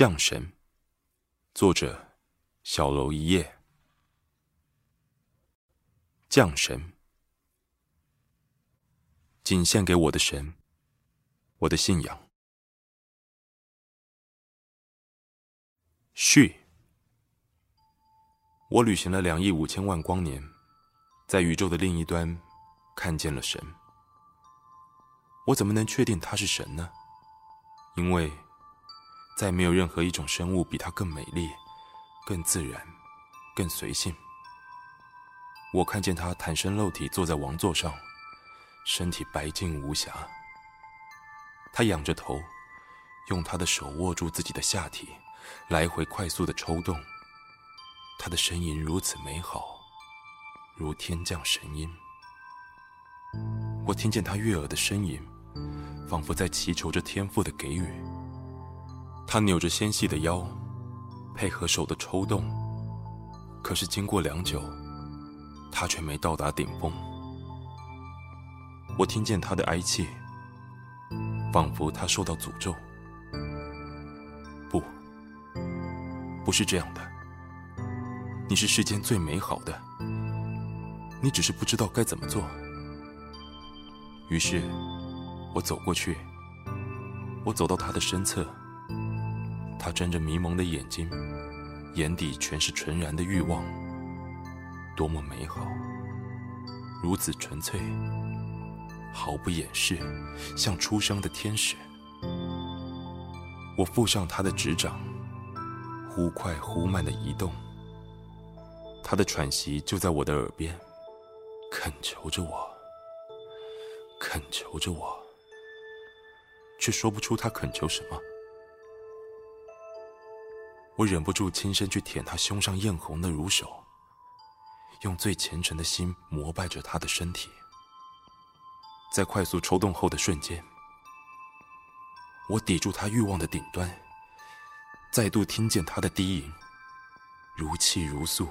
降神，作者小楼一夜。降神，仅献给我的神，我的信仰。序，我旅行了两亿五千万光年，在宇宙的另一端看见了神。我怎么能确定他是神呢？因为。再没有任何一种生物比它更美丽、更自然、更随性。我看见它袒身露体坐在王座上，身体白净无瑕。他仰着头，用他的手握住自己的下体，来回快速的抽动。他的声音如此美好，如天降神音。我听见他悦耳的呻吟，仿佛在祈求着天父的给予。他扭着纤细的腰，配合手的抽动。可是经过良久，他却没到达顶峰。我听见他的哀泣，仿佛他受到诅咒。不，不是这样的。你是世间最美好的，你只是不知道该怎么做。于是，我走过去，我走到他的身侧。他睁着迷蒙的眼睛，眼底全是纯然的欲望。多么美好，如此纯粹，毫不掩饰，像出生的天使。我附上他的指掌，忽快忽慢的移动。他的喘息就在我的耳边，恳求着我，恳求着我，却说不出他恳求什么。我忍不住亲身去舔他胸上艳红的乳手，用最虔诚的心膜拜着他的身体。在快速抽动后的瞬间，我抵住他欲望的顶端，再度听见他的低吟，如泣如诉。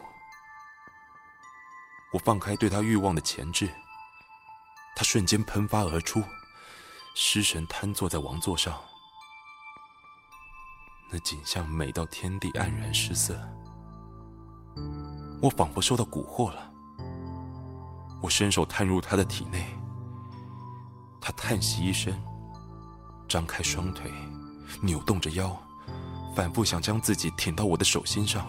我放开对他欲望的钳制，他瞬间喷发而出，失神瘫坐在王座上。那景象美到天地黯然失色，我仿佛受到蛊惑了。我伸手探入他的体内，他叹息一声，张开双腿，扭动着腰，反复想将自己挺到我的手心上。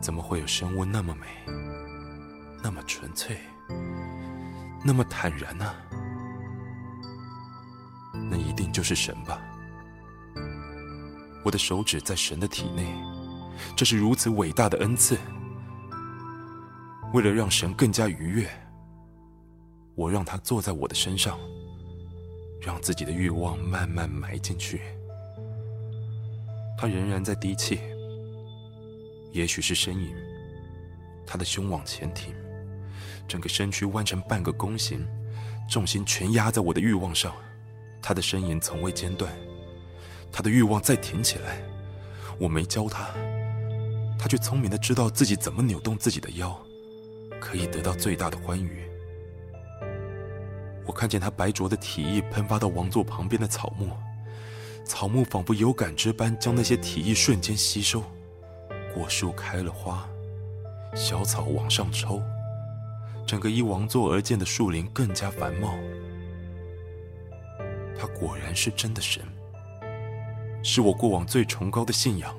怎么会有生物那么美，那么纯粹，那么坦然呢？那一定就是神吧。我的手指在神的体内，这是如此伟大的恩赐。为了让神更加愉悦，我让他坐在我的身上，让自己的欲望慢慢埋进去。他仍然在低泣，也许是呻吟。他的胸往前挺，整个身躯弯成半个弓形，重心全压在我的欲望上。他的呻吟从未间断。他的欲望再挺起来，我没教他，他却聪明的知道自己怎么扭动自己的腰，可以得到最大的欢愉。我看见他白灼的体液喷发到王座旁边的草木，草木仿佛有感知般将那些体液瞬间吸收。果树开了花，小草往上抽，整个依王座而建的树林更加繁茂。他果然是真的神。是我过往最崇高的信仰。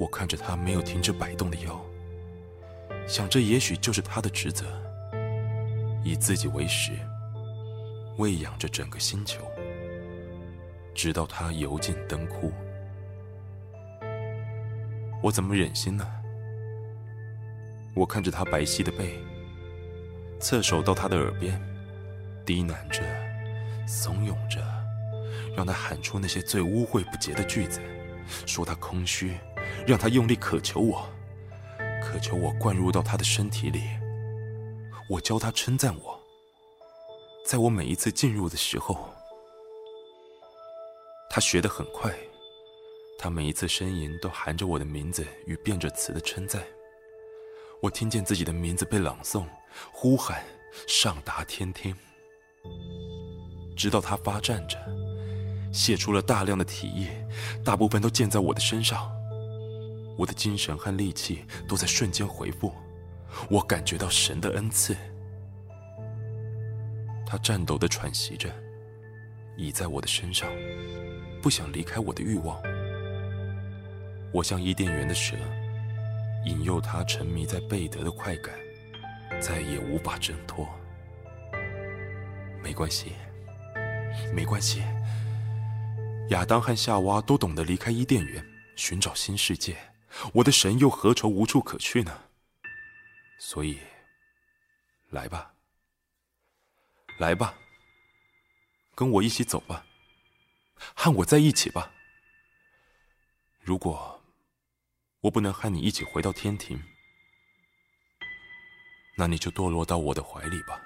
我看着他没有停止摆动的腰，想着也许就是他的职责，以自己为食，喂养着整个星球，直到他油尽灯枯。我怎么忍心呢？我看着他白皙的背，侧手到他的耳边，低喃着，怂恿着。让他喊出那些最污秽不洁的句子，说他空虚，让他用力渴求我，渴求我灌入到他的身体里。我教他称赞我，在我每一次进入的时候，他学得很快。他每一次呻吟都含着我的名字与变着词的称赞。我听见自己的名字被朗诵、呼喊，上达天听，直到他发站着。泄出了大量的体液，大部分都溅在我的身上。我的精神和力气都在瞬间恢复，我感觉到神的恩赐。他颤抖的喘息着，倚在我的身上，不想离开我的欲望。我像伊甸园的蛇，引诱他沉迷在贝德的快感，再也无法挣脱。没关系，没关系。亚当和夏娃都懂得离开伊甸园，寻找新世界。我的神又何愁无处可去呢？所以，来吧，来吧，跟我一起走吧，和我在一起吧。如果我不能和你一起回到天庭，那你就堕落到我的怀里吧。